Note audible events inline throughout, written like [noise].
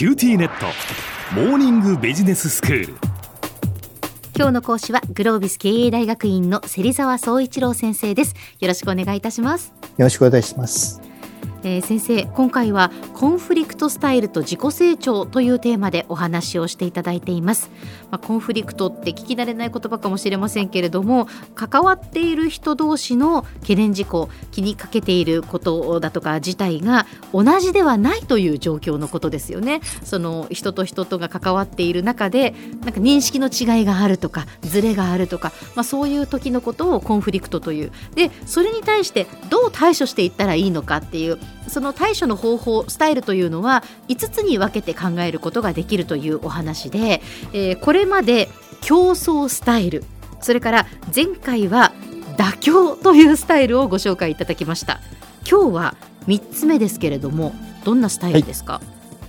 QTnet。モーニングビジネススクール。今日の講師はグロービス経営大学院の芹沢宗一郎先生です。よろしくお願いいたします。よろしくお願いしますえー、先生今回はコンフリクトスタイルと自己成長というテーマでお話をしていただいています、まあ、コンフリクトって聞き慣れない言葉かもしれませんけれども関わっている人同士の懸念事項気にかけていることだとか自体が同じではないという状況のことですよね。その人と人とが関わっている中でなんか認識の違いがあるとかズレがあるとか、まあ、そういう時のことをコンフリクトという。でそれに対してどう対処していったらいいのかっていうその対処の方法スタイルというのは5つに分けて考えることができるというお話で、えー、これまで競争スタイルそれから前回は妥協というスタイルをご紹介いただきました。今日は3つ目ですけれどもどんなスタイルですか、はい、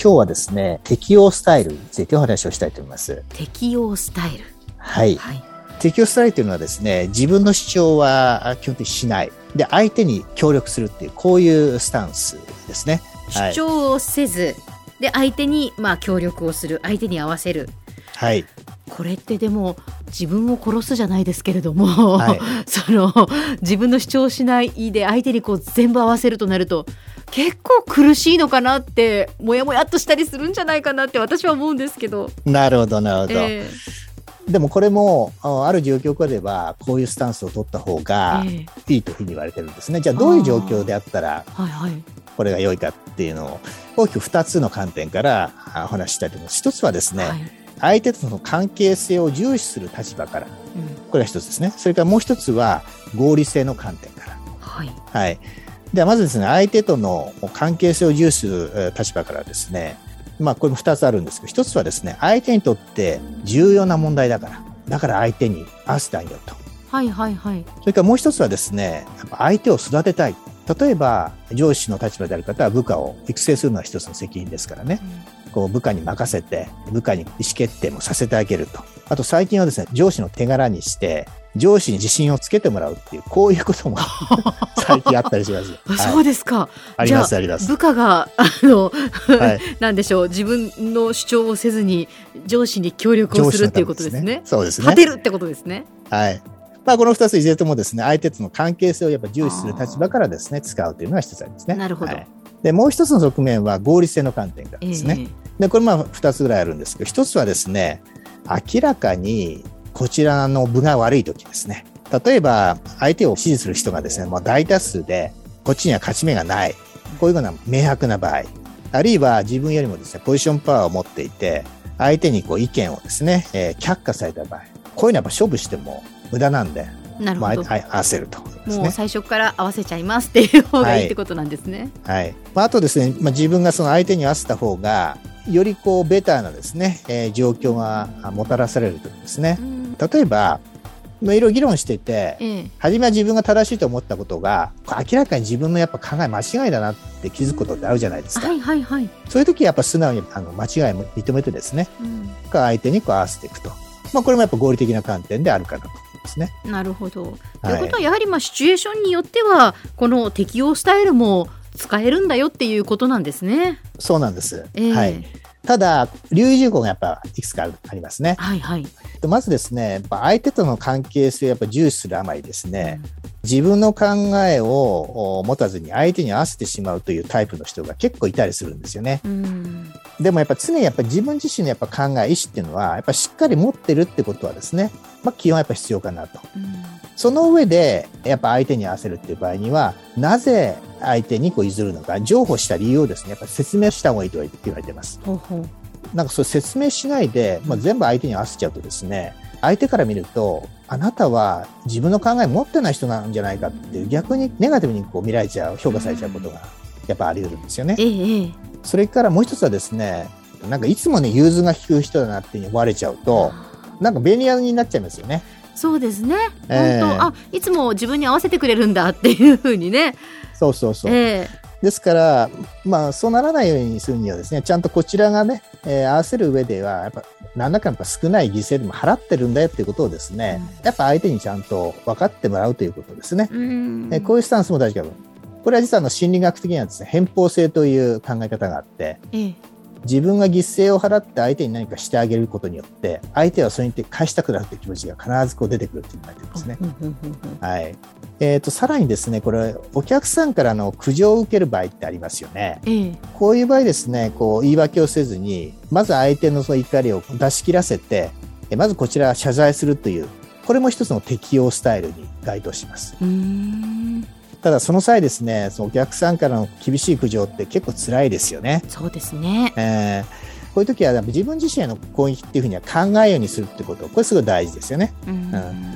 今日はですね適応スタイルについてお話をしたいと思います。適応スタイル。はい、はい。適応スタイルというのはですね、自分の主張は基本的にしない。で、相手に協力するっていう、こういうスタンスですね。主張をせず、はい、で、相手にまあ協力をする、相手に合わせる。はい。これってでも自分を殺すじゃないですけれども、はい、[laughs] その自分の主張しないで相手にこう全部合わせるとなると結構苦しいのかなってもやもやっとしたりするんじゃないかなって私は思うんですけど。なるほどなるほど。えーでもこれもある状況下ではこういうスタンスを取った方がいいというふうに言われてるんですね。じゃあどういう状況であったらこれが良いかっていうのを大きく2つの観点からお話ししたいと思います。一つはですね、相手との関係性を重視する立場から、これが一つですね。それからもう一つは合理性の観点から。はい。はい。ではまずですね、相手との関係性を重視する立場からですね、まあ、これも2つあるんですけど、1つはですね、相手にとって重要な問題だから、だから相手に合わせてあげようと。はいはいはい。それからもう1つはですね、やっぱ相手を育てたい。例えば、上司の立場である方は部下を育成するのは一つの責任ですからね。うん、こう部下に任せて、部下に意思決定もさせてあげると。あと最近はですね、上司の手柄にして、上司に自信をつけてもらうっていう、こういうことも [laughs] 最近あったりします。[laughs] はい、そうですか。ありますあります。部下が、あの、はい、[laughs] なんでしょう、自分の主張をせずに上司に協力をするっていうことですね。すねそうですね。勝てるってことですね。はい。まあ、この二ついずれともですね、相手との関係性をやっぱ重視する立場からですね、使うというのが一つありますね。なるほど。はい、で、もう一つの側面は合理性の観点からですね。えー、で、これまあ二つぐらいあるんですけど、一つはですね、明らかにこちらの部が悪い時ですね。例えば、相手を支持する人がですね、もう大多数で、こっちには勝ち目がない。こういうような明白な場合。あるいは自分よりもですね、ポジションパワーを持っていて、相手にこう意見をですね、えー、却下された場合。こういうのはやっぱ勝負しても無駄なんで、なるほど、まあ、合わせると、ね、もう最初から合わせちゃいますっていう方がいいってことなんですね。はい。はい、まあ、あとですね、まあ、自分がその相手に合わせた方が、よりこうベターなですね、えー、状況がもたらされるというですね。例えば、まあ、いろいろ議論してて、ええ、初めは自分が正しいと思ったことが明らかに自分のやっぱ考え間違いだなって気づくことってあるじゃないですか。はいはいはい、そういう時はやっぱ素直にあの間違いも認めてですね、うん、相手にこう合わせていくと。まあ、これもやっぱ合理的な観点であるかなとますね。なるほど。はい、ということはやはりまあシチュエーションによってはこの適用スタイルも使えるんだよっていうことなんですね。そうなんです。えー、はい。ただ、留意事項がやっぱいくつかありますね。はいはい。まずですね、やっぱ相手との関係性をやっぱ重視するあまりですね、自分の考えを持たずに相手に合わせてしまうというタイプの人が結構いたりするんですよね。でもやっぱ常にやっぱ自分自身のやっぱ考え、意思っていうのは、やっぱしっかり持ってるってことはですね、まあ基本やっぱ必要かなと。その上で、やっぱ相手に合わせるっていう場合には、なぜ相手にこう譲るのか、譲歩した理由をですね、やっぱ説明した方がいいと言われています。ほうほうなんかそれ説明しないで、まあ、全部相手に合わせちゃうとですね、相手から見ると、あなたは自分の考え持ってない人なんじゃないかっていう、逆にネガティブにこう見られちゃう、評価されちゃうことがやっぱあり得るんですよね。ええ、それからもう一つはですね、なんかいつもね、融通が利く人だなって思われちゃうと、なんか便利屋になっちゃいますよね。そうですね。えー、本当あいつも自分に合わせてくれるんだっていうふうにね。そうそうそう。えー、ですから、まあ、そうならないようにするにはですね、ちゃんとこちらがね、えー、合わせる上では、やっぱ、何らかの少ない犠牲でも払ってるんだよっていうことをですね、うん、やっぱ相手にちゃんと分かってもらうということですね。うん、えー、こういうスタンスも大事かと。これは実はの心理学的にはですね、偏方性という考え方があって、自分が犠牲を払って相手に何かしてあげることによって相手はそれにて返したくなるという気持ちが必ずこう出てくるって言われてですね。はいえーと、さらにですねこれお客さんからの苦情を受ける場合ってありますよね。ええ、こういう場合ですねこう言い訳をせずにまず相手のその怒りを出し切らせてまずこちら謝罪するというこれも一つの適用スタイルに該当します。ただその際ですね、そのお客さんからの厳しい苦情って結構辛いですよね。そうですね。えー、こういう時は自分自身への攻撃っていうふうには考えるようにするってこと、これすごい大事ですよね。うん、うん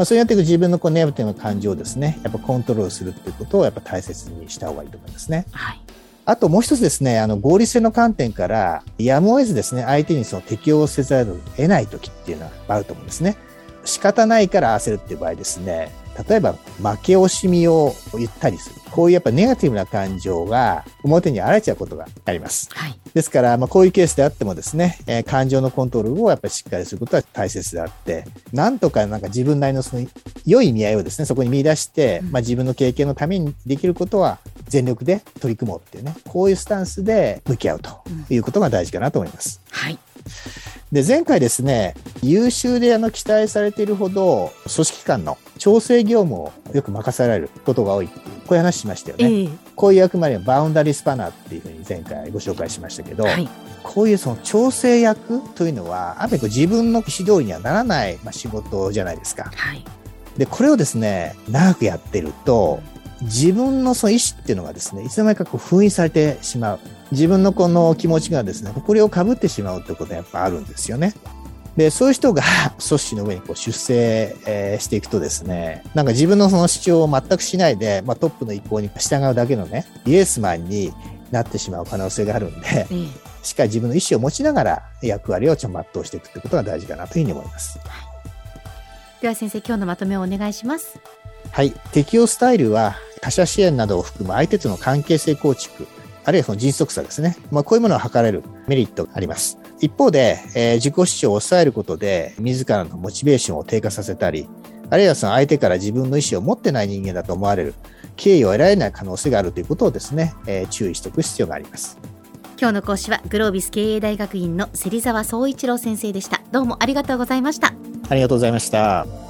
まあ、そうやって自分のこうネガティブな感情をですね、やっぱコントロールするっていうことをやっぱ大切にした方がいいと思いますね。はい。あともう一つですね、あの合理性の観点から、やむを得ずですね、相手にその適応せざるを得ない時っていうのはあると思うんですね。仕方ないから焦るっていう場合ですね、例えば負け惜しみを言ったりする。こういうやっぱネガティブな感情が表に現れちゃうことがあります。はい、ですから、まあ、こういうケースであってもですね、えー、感情のコントロールをやっぱりしっかりすることは大切であって、なんとかなんか自分なりのその良い意味合いをですね、そこに見出して、まあ、自分の経験のためにできることは全力で取り組もうっていうね、こういうスタンスで向き合うということが大事かなと思います。はい。で、前回ですね、優秀であの期待されているほど、組織間の調整業務をよく任せられることが多いこういう話しましたよね。えー、こういう役割はバウンダリースパナーっていうふうに前回ご紹介しましたけど、はい、こういうその調整役というのは、ある意味自分の意思通りにはならない、まあ、仕事じゃないですか。はい、で、これをですね、長くやってると、自分のその意思っていうのがですね、いつの間にかこう封印されてしまう。自分のこの気持ちがですね、誇りをかぶってしまうということがやっぱあるんですよね。で、そういう人が [laughs] 組織の上にこう出世、えー、していくとですね、なんか自分のその主張を全くしないで、まあ、トップの意向に従うだけのね、イエスマンになってしまう可能性があるんで、うん、しっかり自分の意思を持ちながら役割をちゃんと全うしていくということが大事かなというふうに思います。はい、では先生、今日のまとめをお願いします。はい。適用スタイルは他者支援などを含む相手との関係性構築、あるいはその迅速さですね。まあ、こういうものを図れるメリットがあります。一方で、えー、自己主張を抑えることで、自らのモチベーションを低下させたり、あるいはその相手から自分の意思を持ってない人間だと思われる、敬意を得られない可能性があるということをですね、えー、注意しておく必要があります。今日の講師はグロービス経営大学院の芹沢総一郎先生でした。どうもありがとうございました。ありがとうございました。